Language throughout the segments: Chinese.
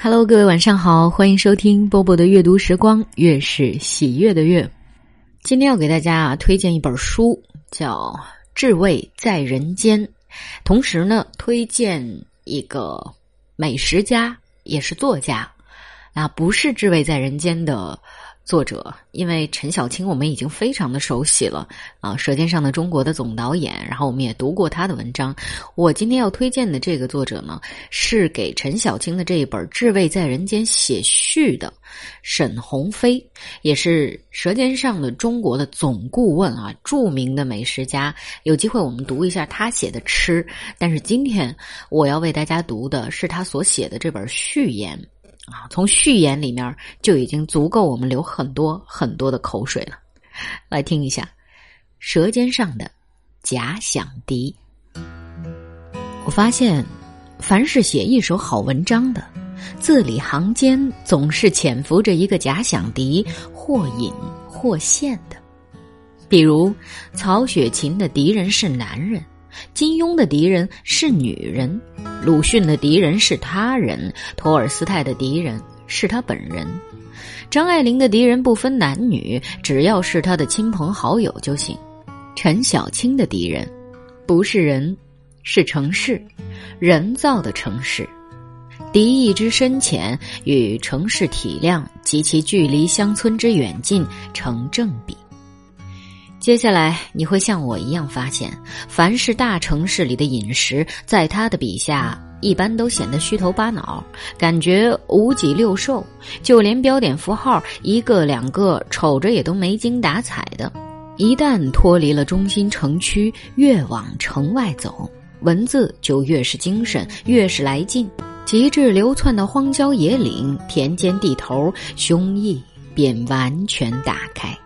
Hello，各位晚上好，欢迎收听波波的阅读时光，月是喜悦的月。今天要给大家啊推荐一本书，叫《至味在人间》，同时呢推荐一个美食家，也是作家，那不是《至味在人间》的。作者，因为陈小青我们已经非常的熟悉了啊，《舌尖上的中国》的总导演，然后我们也读过他的文章。我今天要推荐的这个作者呢，是给陈小青的这一本《至味在人间》写序的沈鸿飞，也是《舌尖上的中国》的总顾问啊，著名的美食家。有机会我们读一下他写的吃，但是今天我要为大家读的是他所写的这本序言。啊，从序言里面就已经足够我们流很多很多的口水了。来听一下，《舌尖上的假想敌》。我发现，凡是写一首好文章的，字里行间总是潜伏着一个假想敌，或隐或现的。比如，曹雪芹的敌人是男人。金庸的敌人是女人，鲁迅的敌人是他人，托尔斯泰的敌人是他本人，张爱玲的敌人不分男女，只要是他的亲朋好友就行。陈小青的敌人不是人，是城市，人造的城市，敌意之深浅与城市体量及其距离乡村之远近成正比。接下来你会像我一样发现，凡是大城市里的饮食，在他的笔下一般都显得虚头巴脑，感觉五脊六兽，就连标点符号一个两个，瞅着也都没精打采的。一旦脱离了中心城区，越往城外走，文字就越是精神，越是来劲，极致流窜的荒郊野岭、田间地头，胸臆便完全打开。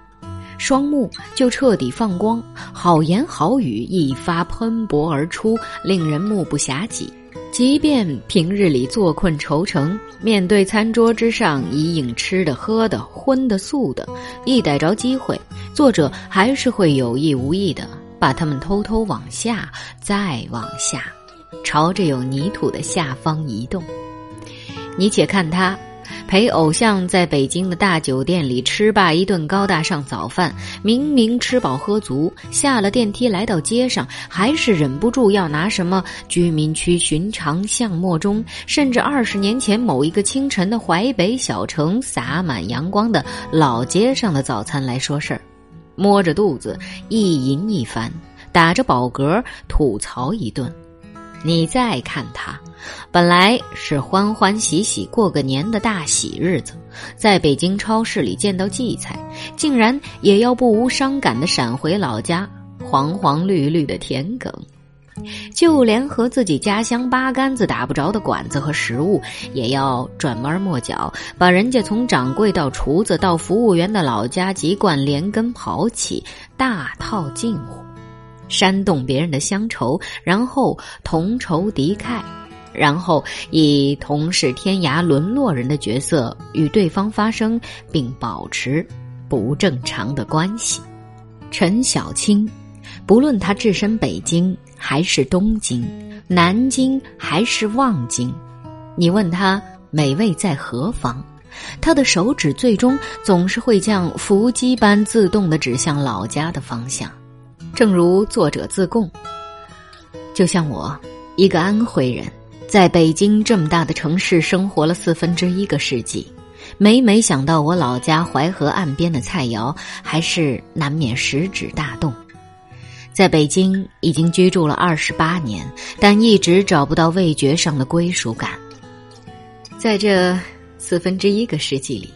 双目就彻底放光，好言好语一发喷薄而出，令人目不暇接。即便平日里坐困愁城，面对餐桌之上一应吃的、喝的、荤的、素的，一逮着机会，作者还是会有意无意的把它们偷偷往下，再往下，朝着有泥土的下方移动。你且看他。陪偶像在北京的大酒店里吃罢一顿高大上早饭，明明吃饱喝足，下了电梯来到街上，还是忍不住要拿什么居民区寻常巷陌中，甚至二十年前某一个清晨的淮北小城洒满阳光的老街上的早餐来说事儿，摸着肚子一吟一番，打着饱嗝吐槽一顿。你再看他，本来是欢欢喜喜过个年的大喜日子，在北京超市里见到荠菜，竟然也要不无伤感的闪回老家黄黄绿绿的田埂，就连和自己家乡八竿子打不着的馆子和食物，也要转弯抹角，把人家从掌柜到厨子到服务员的老家籍贯连根刨起，大套近乎。煽动别人的乡愁，然后同仇敌忾，然后以同是天涯沦落人的角色与对方发生并保持不正常的关系。陈小青，不论他置身北京还是东京、南京还是望京，你问他美味在何方，他的手指最终总是会像伏击般自动的指向老家的方向。正如作者自贡，就像我，一个安徽人，在北京这么大的城市生活了四分之一个世纪，每每想到我老家淮河岸边的菜肴，还是难免食指大动。在北京已经居住了二十八年，但一直找不到味觉上的归属感。在这四分之一个世纪里，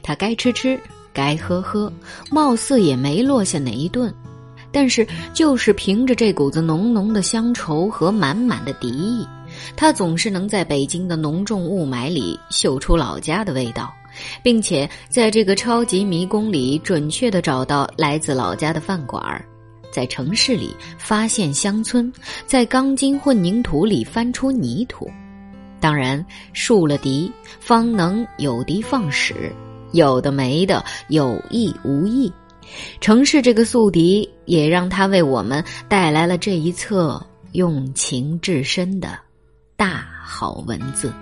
他该吃吃，该喝喝，貌似也没落下哪一顿。但是，就是凭着这股子浓浓的乡愁和满满的敌意，他总是能在北京的浓重雾霾里嗅出老家的味道，并且在这个超级迷宫里准确的找到来自老家的饭馆儿，在城市里发现乡村，在钢筋混凝土里翻出泥土。当然，树了敌，方能有敌放矢，有的没的，有意无意。城市这个宿敌，也让他为我们带来了这一册用情至深的大好文字。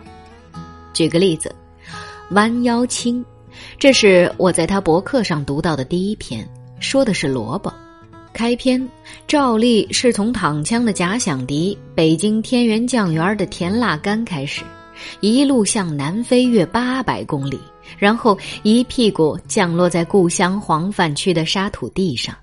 举个例子，弯腰青，这是我在他博客上读到的第一篇，说的是萝卜。开篇照例是从躺枪的假想敌北京天元酱园的甜辣干开始，一路向南飞越八百公里，然后一屁股降落在故乡黄泛区的沙土地上，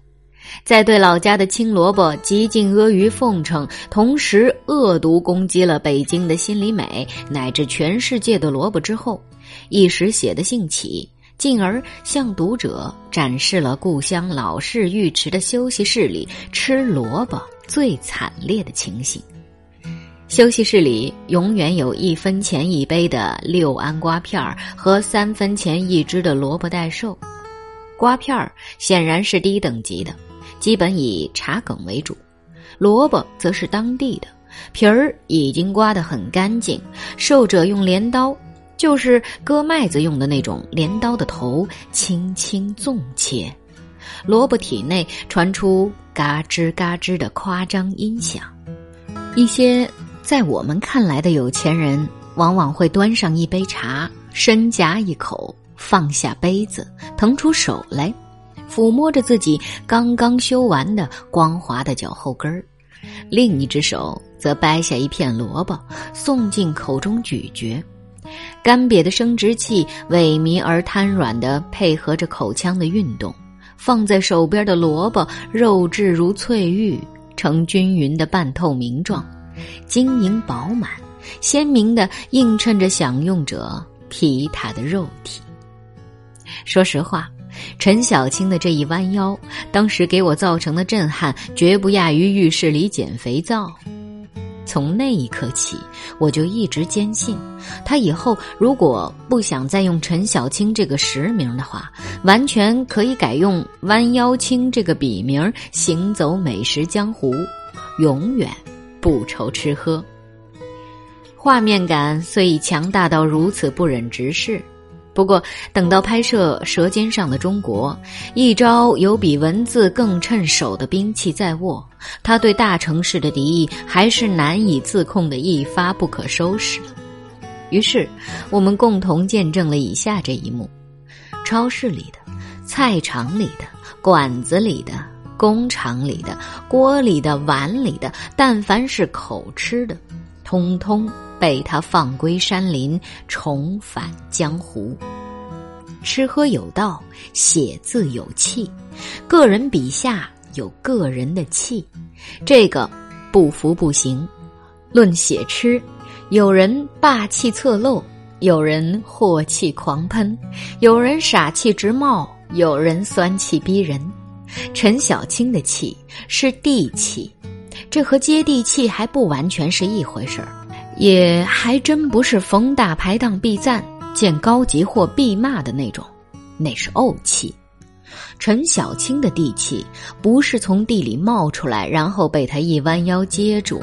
在对老家的青萝卜极尽阿谀奉承，同时恶毒攻击了北京的心里美乃至全世界的萝卜之后，一时写的兴起。进而向读者展示了故乡老式浴池的休息室里吃萝卜最惨烈的情形。休息室里永远有一分钱一杯的六安瓜片儿和三分钱一只的萝卜代寿。瓜片儿显然是低等级的，基本以茶梗为主；萝卜则是当地的，皮儿已经刮得很干净，受者用镰刀。就是割麦子用的那种镰刀的头，轻轻纵切，萝卜体内传出嘎吱嘎吱的夸张音响。一些在我们看来的有钱人，往往会端上一杯茶，深夹一口，放下杯子，腾出手来，抚摸着自己刚刚修完的光滑的脚后跟儿，另一只手则掰下一片萝卜，送进口中咀嚼。干瘪的生殖器萎靡而瘫软的配合着口腔的运动，放在手边的萝卜肉质如翠玉，呈均匀的半透明状，晶莹饱满，鲜明的映衬着享用者皮塔的肉体。说实话，陈小青的这一弯腰，当时给我造成的震撼，绝不亚于浴室里捡肥皂。从那一刻起，我就一直坚信，他以后如果不想再用陈小青这个实名的话，完全可以改用弯腰青这个笔名，行走美食江湖，永远不愁吃喝。画面感虽已强大到如此不忍直视。不过，等到拍摄《舌尖上的中国》，一招有比文字更趁手的兵器在握，他对大城市的敌意还是难以自控的一发不可收拾。于是，我们共同见证了以下这一幕：超市里的、菜场里的、馆子里的、工厂里的、锅里的、碗里的，但凡是口吃的，通通。被他放归山林，重返江湖。吃喝有道，写字有气，个人笔下有个人的气，这个不服不行。论写吃，有人霸气侧漏，有人祸气狂喷，有人傻气直冒，有人酸气逼人。陈小青的气是地气，这和接地气还不完全是一回事儿。也还真不是逢大排档必赞、见高级货必骂的那种，那是怄气。陈小青的地气不是从地里冒出来，然后被他一弯腰接住，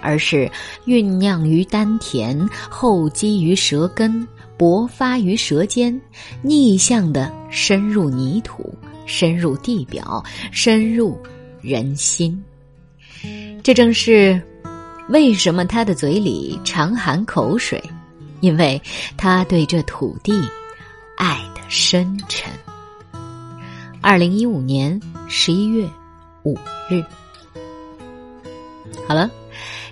而是酝酿于丹田，厚积于舌根，勃发于舌尖，逆向的深入泥土，深入地表，深入人心。这正是。为什么他的嘴里常含口水？因为他对这土地爱的深沉。二零一五年十一月五日，好了，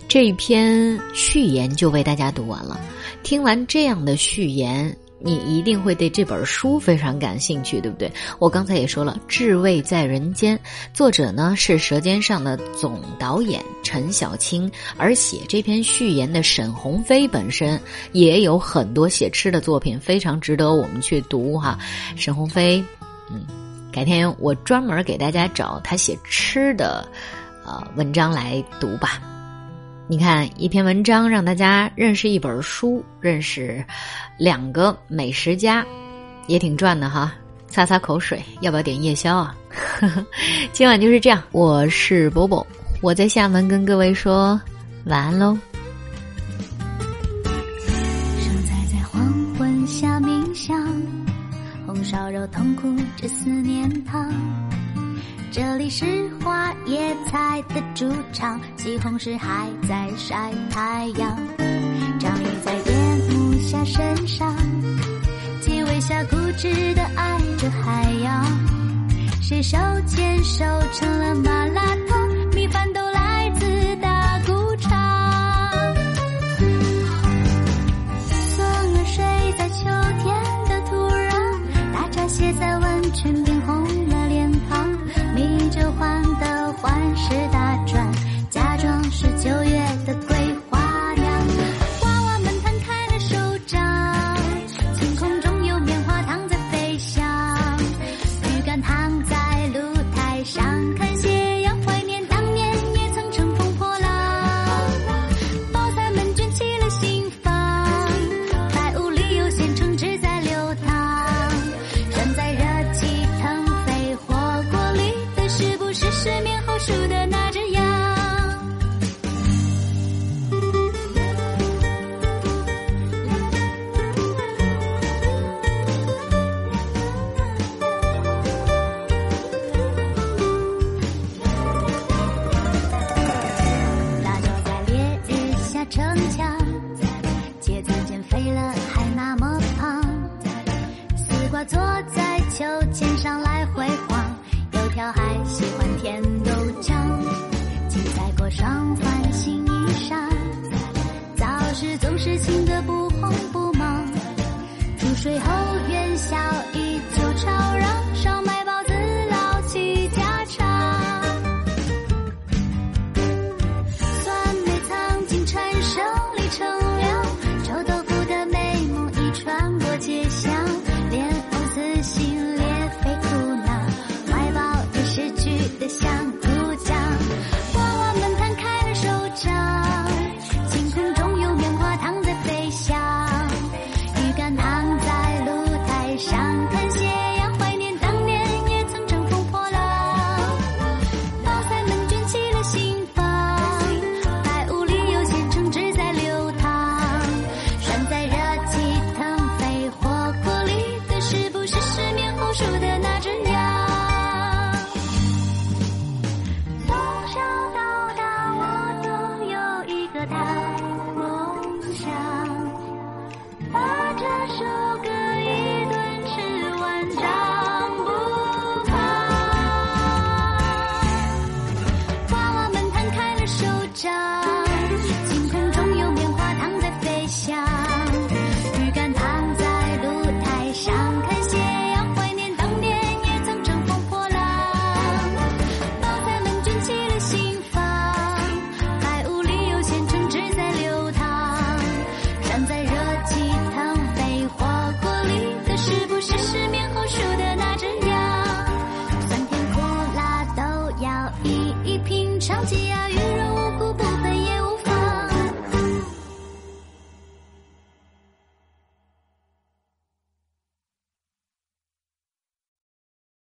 这一篇序言就为大家读完了。听完这样的序言。你一定会对这本书非常感兴趣，对不对？我刚才也说了，《至味在人间》，作者呢是《舌尖上的》总导演陈小青，而写这篇序言的沈鸿飞本身也有很多写吃的作品，非常值得我们去读哈。沈鸿飞，嗯，改天我专门给大家找他写吃的，呃，文章来读吧。你看一篇文章，让大家认识一本书，认识两个美食家，也挺赚的哈。擦擦口水，要不要点夜宵啊？今晚就是这样，我是波波，我在厦门跟各位说晚安喽。生在在黄昏下冥想，红烧肉痛苦着思念汤。这里是花野菜的主场，西红柿还在晒太阳，长在夜幕下身上，鸡尾下固执的爱着海洋，谁手牵手成了麻辣烫。十九坐在秋千上来回晃，油条还喜欢甜豆浆，青菜过双换新衣裳，早市总是清的不慌不忙，出水后元宵依旧吵嚷。